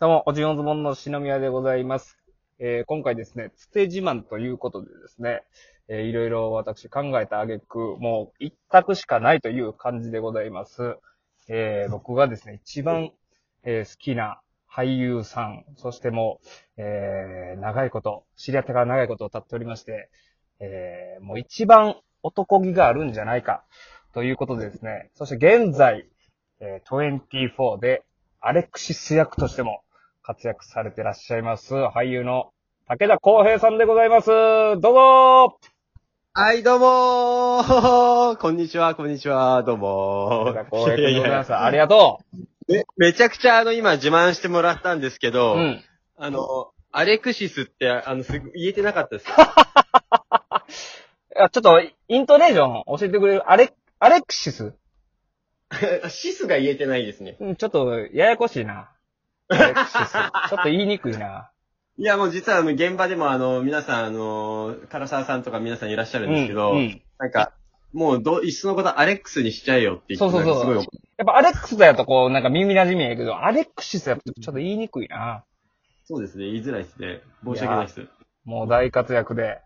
どうも、おじおんずぼんの篠宮でございます。えー今回ですね、つて自慢ということでですね、えーいろいろ私考えた挙句、もう一択しかないという感じでございます。えー僕がですね、一番、えー好きな俳優さん、そしてもう、えー長いこと、知り合ってから長いことを経っておりまして、えーもう一番男気があるんじゃないか、ということでですね、そして現在、えー24でアレクシス役としても活躍されてらっしゃいます、俳優の武田康平さんでございます。どうぞはい、どうもー こんにちは、こんにちは、どうも武田康平君でございます。いやいやありがとめ、めちゃくちゃあの、今自慢してもらったんですけう。ど、うん。あの、アレクシスって、あの、すぐ言えてなかったです。いやちょっと、イントネーション教えてくれるアレ、アレクシス？シスが言えてないですね。うんちょっと、ややこしいな。ちょっと言いにくいな。いや、もう実はあの、現場でもあの、皆さんあの、唐沢さんとか皆さんいらっしゃるんですけど、うんうんなんか、もうど、いっそのことアレックスにしちゃえよって言って、そうそうそうなんかすごいやっぱアレックスだよとこう、なんか耳馴染みやけど、アレクシスやとちょっと言いにくいな。そうですね、言いづらいですね。申し訳ないです。もう大活躍で。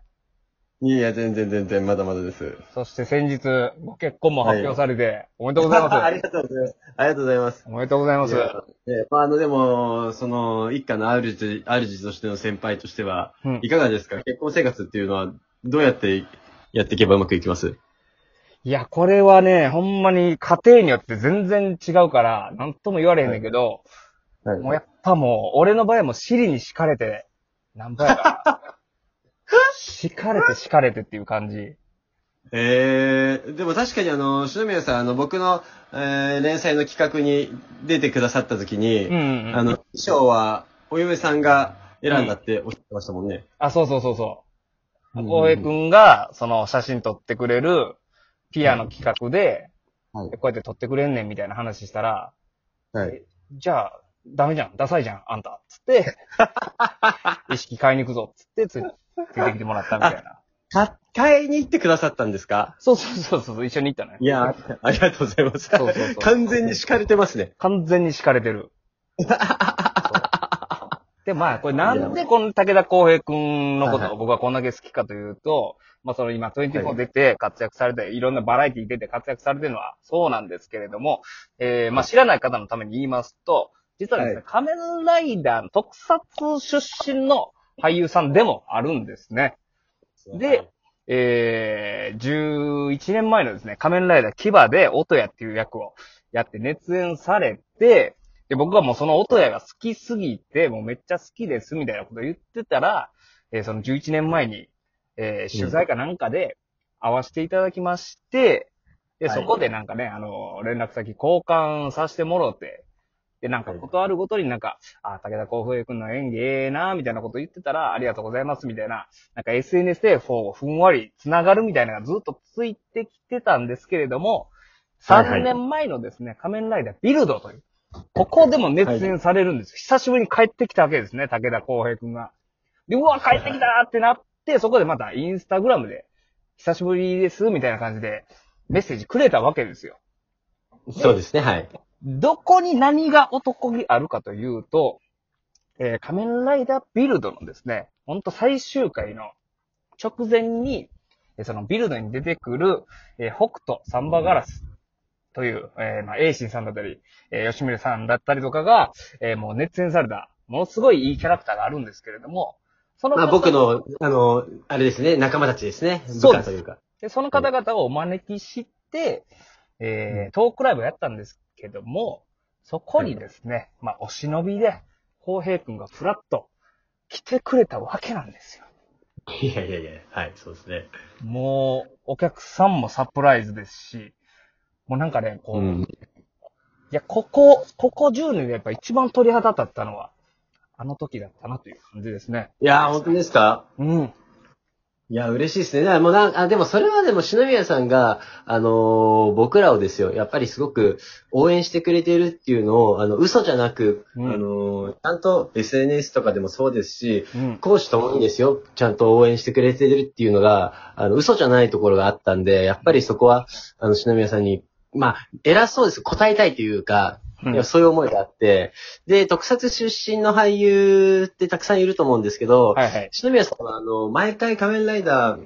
いや全然全然、まだまだです。そして先日、ご結婚も発表されて、おめでとうございます。ありがとうございます。ありがとうございます。おめでとうございます。いやねまあ、あの、でも、その、一家の主、主としての先輩としては、うんいかがですか？結婚生活っていうのは、どうやってやっていけばうまくいきます？いや、これはね、ほんまに家庭によって全然違うから、なんとも言われへんねんけど、はいもうやっぱもう、俺の場合はもう尻に敷かれて、なんぼやから。敷かれて敷かれてっていう感じ。えー、でも確かにあの、篠宮さん、あの、僕の、えー、連載の企画に出てくださった時に、うんうんうん。あの、衣装は、お嫁さんが選んだっておっしゃってましたもんね。あ、そうそうそうそう。うん浩平くんが、その写真撮ってくれる、ピアの企画で、はいこうやって撮ってくれんねんみたいな話したら、はい。じゃあ、ダメじゃん、ダサいじゃん、あんた。つって、意識買いに行くぞ、つってつ、ついてきてもらったみたいな。か、買いに行ってくださったんですか？そうそうそうそう、一緒に行ったのよ。いや、ありがとうございます。そうそうそう完全に敷かれてますね。完全に敷かれてる。そうで、まあ、これなんでこの武田康平くんのこはいはいとを僕はこんだけ好きかというと、まあその今は24い出て活躍されて、いろんなバラエティ出て活躍されてるのはそうなんですけれども、えー、まあ知らない方のために言いますと、実はですね、はい。仮面ライダーの特撮出身の俳優さんでもあるんですね。で、えー、11年前のですね、仮面ライダーキバで音谷っていう役をやって熱演されて、で、僕はもうその音谷が好きすぎて、もうめっちゃ好きですみたいなこと言ってたら、えーその11年前に、えー取材かなんかで会わせていただきまして、で、はい。そこでなんかね、あの、連絡先交換させてもろて、で、なんかことあるごとになんか、あ、武田幸平くんの演技ええな、みたいなこと言ってたら、ありがとうございます、みたいな、なんか SNS でこうふんわり繋がるみたいなのがずっとついてきてたんですけれども、はいはい3年前のですね、仮面ライダービルドという、ここでも熱演されるんです。久しぶりに帰ってきたわけですね、武田幸平くんが。で、うわ、帰ってきたってなって、そこでまたインスタグラムで、久しぶりです、みたいな感じで、メッセージくれたわけですよ。そうですね、はい。どこに何が男気あるかというと、えー仮面ライダービルドのですね、ほんと最終回の直前に、えーそのビルドに出てくる、えー北斗サンバガラスという、えーまあ、エイシンさんだったり、えー吉村さんだったりとかが、えーもう熱演された、ものすごいいいキャラクターがあるんですけれども、そのまあ方僕の、あの、あれですね、仲間たちですね。そうですというか。で、その方々をお招きして、えー、トークライブをやったんですけども、そこにですね、まあ、お忍びで、浩平くんがフラッと来てくれたわけなんですよ。いやいやいや、はい、そうですね。もう、お客さんもサプライズですし、もうなんかね、こう、いや、ここ、ここ10年でやっぱ一番鳥肌立ったのは、あの時だったなという感じですね。いやー、本当ですか？うん。いや、嬉しいですね。だからもうなんあ、でもそれはでも、篠宮さんが、あのー僕らをですよ、やっぱりすごく応援してくれているっていうのを、あの、嘘じゃなく、うんあのーちゃんと SNS とかでもそうですし、うん。講師ともにですよ、ちゃんと応援してくれてるっていうのが、あの、嘘じゃないところがあったんで、やっぱりそこは、あの、篠宮さんに、まあ、偉そうです。答えたいというか、うんいやそういう思いがあって、で、特撮出身の俳優ってたくさんいると思うんですけど、はいはい。篠宮さんは、あの、毎回仮面ライダー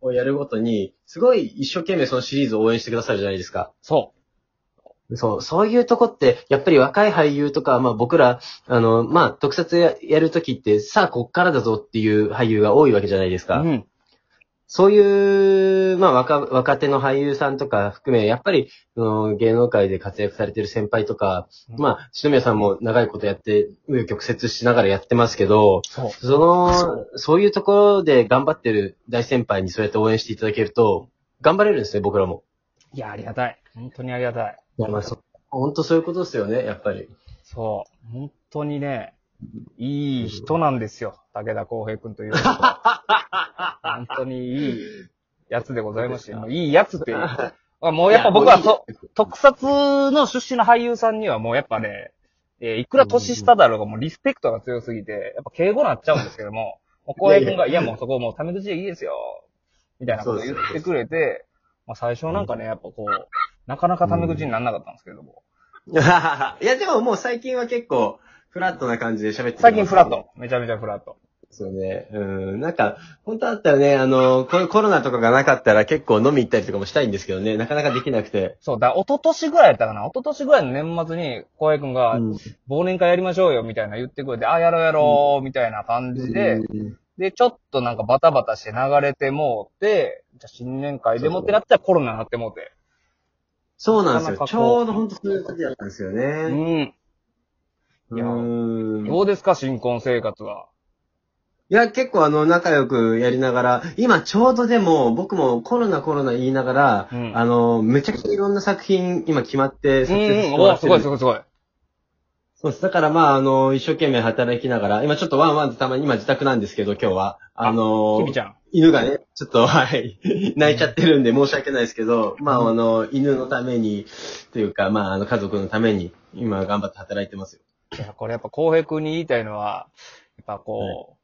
をやるごとに、すごい一生懸命そのシリーズを応援してくださるじゃないですか。そそう、そういうとこって、やっぱり若い俳優とか、まあ僕ら、あの、まあ特撮ややるときって、さあこっからだぞっていう俳優が多いわけじゃないですう。か。うん。そういう、まあ若、若手の俳優さんとか含め、やっぱり、その芸能界で活躍されてる先輩とか、うんまあ、篠宮さんも長いことやって、紆余曲折しながらやってますけど、そう。その、そういうところで頑張ってる大先輩にそうやって応援していただけると、頑張れるんですね、僕らも。いや、ありがたい。本当にありがたい。いや、まあ、そ、本当そういうことですよね、やっぱり。そう。本当にね、いい人なんですよ。武田康平君という人は。本当にいいやつでございまして、もういいやつっていう。あもうやっぱ僕はそ、特撮の出身の俳優さんにはもうやっぱね、えーいくら年下だろうがもうリスペクトが強すぎて、やっぱ敬語になっちゃうんですけども、もう浩平君が、いやもうそこもうタメ口でいいですよ、みたいなこと言ってくれて、まあ最初なんかね、やっぱこう、なかなかタメ口にならなかったんですけども、いや、でももう最近は結構、フラットな感じで喋って最近フラット。めちゃめちゃフラット。ですよね。うん。なんか、本当だったらね、あの、こコロナとかがなかったら結構飲み行ったりとかもしたいんですけどね、なかなかできなくて。そう、だ、一昨年ぐらいやったかな一昨年ぐらいの年末に、浩平君が、うん忘年会やりましょうよ、みたいな言ってくれて、あ、やろうやろう、みたいな感じで、うんで、ちょっとなんかバタバタして流れてもうて、じゃあ新年会でもってなったらコロナになってもうて。そうなんですよ。ちょうど本当そういう時だったんですようね。ん。いやうんどうですか、新婚生活は。いや、結構あの、仲良くやりながら、今ちょうどでも、僕もコロナコロナ言いながら、うんあの、めちゃくちゃいろんな作品、今決まって、うん撮影させうん、おてもらってるすごいすごいすごい。そうです。だからまあ、あの、一生懸命働きながら、今ちょっとワンワンとたまに、今自宅なんですけど、今日は。あのきびちゃん。犬がね、ちょっと、はい、泣いちゃってるんで申し訳ないですけど、まあ、あの、犬のために、というか、まあ、あの、家族のために、今頑張って働いてますよ。いや、これやっぱ浩平君に言いたいのは、やっぱこう、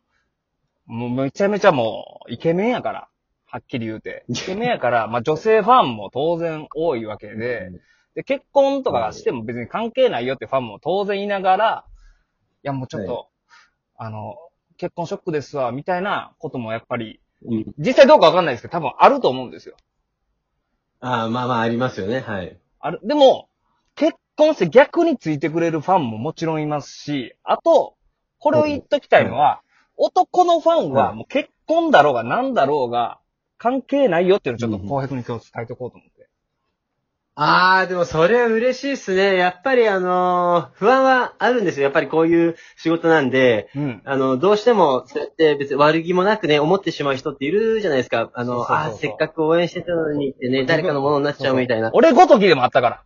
もうめちゃめちゃもう、イケメンやから。はっきり言うて。イケメンやから、まあ女性ファンも当然多いわけで、で、結婚とかしても別に関係ないよってファンも当然いながら、いやもうちょっと、あの、結婚ショックですわ、みたいなこともやっぱり、うん。実際どうかわかんないですけど、多分あると思うんですよ。ああ、まあまあ、ありますよね、はい。ある。でも、結婚して逆についてくれるファンももちろんいますし、あと、これを言っときたいのは、男のファンはもう結婚だろうが何だろうが関係ないよっていうのをちょっと浩平君に今日伝えておこうと思って。ああ、でもそれは嬉しいですね。やっぱりあのー不安はあるんですよ。やっぱりこういう仕事なんで、うん。あの、どうしても、そうやって別に悪気もなくね、思ってしまう人っているじゃないですか。あの、そうそうそうあーせっかく応援してたのにってね、誰かのものになっちゃうみたいな。俺ごときでもあったから。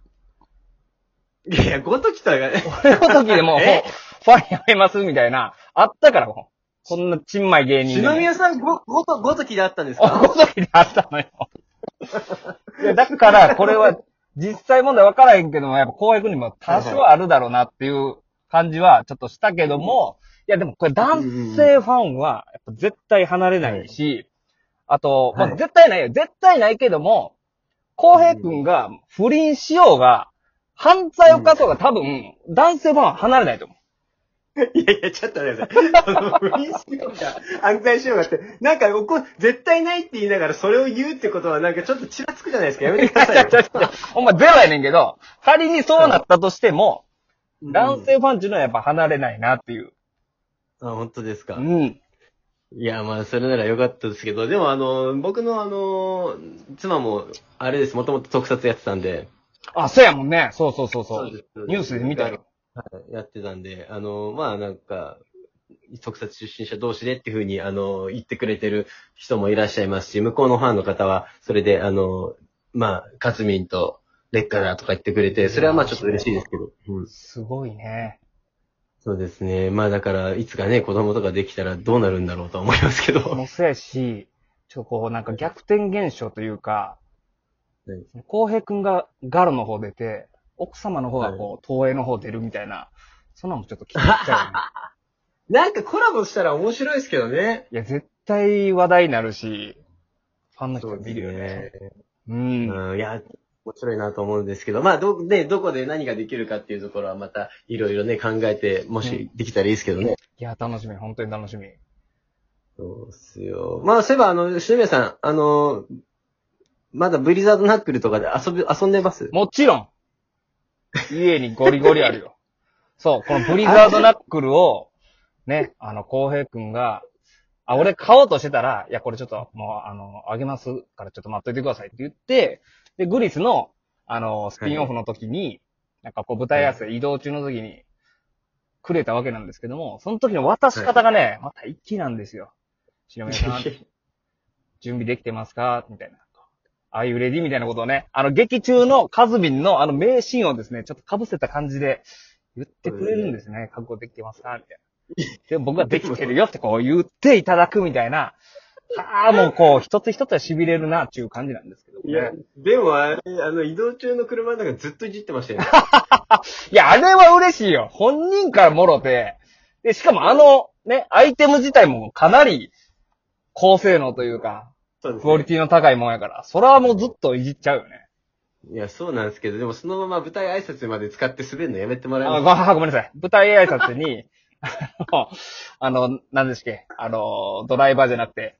いやごときとは。俺ごときでも、もう え？ファンやめますみたいな、あったからもう。こんなちんまい芸人でも。篠宮さん、ご、ごと、ごときであったんですあ、かごときであったのよ。いや、だから、これは、実際問題分からへんけども、やっぱ公約にも多少あるだろうなっていう感じはちょっとしたけども、いや、でもこれ男性ファンは、やっぱ絶対離れないし、あと、まあはい絶対ないよ。絶対ないけども、公平君が不倫しようが、犯罪を犯そうが多分、男性ファンは離れないと思う。いやいや、ちょっと待ってください。その、不倫しようが、犯罪しようがって、なんか、こ絶対ないって言いながらそれを言うってことは、なんかちょっとちらつくじゃないですか。やめてくださいよ。ちょちょちょほんまゼロやねんけど、仮にそうなったとしても、男性ファンっていうのはやっぱ離れないなっていう。あ、本当ですか。ん。いや、まあ、それならよかったですけど、でもあの、僕のあの、妻も、あれです、もともと特撮やってたんで。あ、そうやもんね。そうそうそうそう。ですニュースで見たよ。はい、やってたんで、あの、まあなんか、特撮出身者同士でっていうふうに、あの、言ってくれてる人もいらっしゃいますし、向こうのファンの方は、それで、あの、まあ、カツミンと劣化だとか言ってくれて、それはまあちょっと嬉しいですけど。うん。すごいね。そうですね。まあだから、いつかね、子供とかできたらどうなるんだろうとは思いますけど。もうそうやし、ちょっとこうなんか逆転現象というかはい、浩平くんがガロの方出て、奥様の方がこう、東映の方出るみたいな、そんなのもちょっと気になっちゃうよね。なんかコラボしたら面白いですけどね。いや、絶対話題になるし、ファンの人が見るよね。うん。うん、いや、面白いなと思うんですけど、まあ、ど、ね、どこで何ができるかっていうところはまた、いろいろね、考えて、もしできたらいいですけどね。いや、楽しみ、本当に楽しみ。そうっすよ。まあ、そういえば、あの、篠宮さん、あの、まだブリザードナックルとかで遊び、遊んでます？もちろん家にゴリゴリあるよ。そう、このブリザードナックルを、ね、あの、浩平くんが、あ、俺買おうとしてたら、いや、これちょっと、もう、あの、あげますからちょっと待っといてくださいって言って、で、グリスの、あの、スピンオフの時に、なんかこう、舞台合わせ移動中の時に、くれたわけなんですけども、その時の渡し方がね、また一気なんですよ。篠宮さん、準備できてますか？みたいな。ああいうレディみたいなことをね、あの、劇中のカズミンのあの名シーンをですね、ちょっと被せた感じで言ってくれるんですね。覚悟できてますか？みたいな。で、僕ができてるよってこう言っていただくみたいな。ああ、もうこう、一つ一つは痺れるなっていう感じなんですけどいやね。、でもあれ、あの、移動中の車の中ずっといじってましたよね。いや、あれは嬉しいよ。本人からもろて。で、しかもあの、ね、アイテム自体もかなり高性能というか、そうですクオリティの高いもんやから、それはもうずっといじっちゃうよね。いや、そうなんですけど、でもそのまま舞台挨拶まで使って滑るのやめてもらえあます？ごごめんなさい。舞台挨拶に、あの、あの、何ですっけ、あの、ドライバーじゃなくて、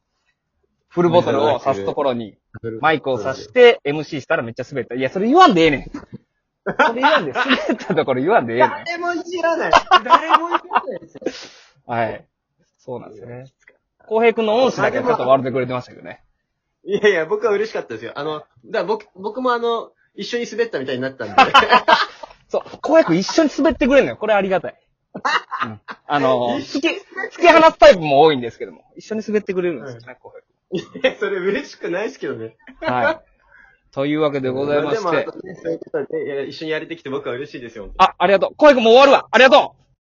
フルボトルを刺すところに、マイクを刺して、MC したらめっちゃ滑った。いや、それ言わんでええねん。それ言わんで、滑ったところ言わんでええねん。誰もいじらない。誰もいじらないですよ。はい。そうなんですよね。浩平君の恩師だけちょっと笑ってくれてましたけどね。いやいや、僕は嬉しかったですよ。あの、だ僕、僕もあの、一緒に滑ったみたいになったんで。そう、浩平君一緒に滑ってくれんのよ。これありがたい。うん、あの、突き、突き放すタイプも多いんですけども、一緒に滑ってくれるんですよね、浩平いや、それ嬉しくないですけどね。君。はい。というわけでございましてそういうことで、いや一緒にやれてきて僕は嬉しいですよ。あ、ありがとう。浩平君もう終わるわ。ありがとう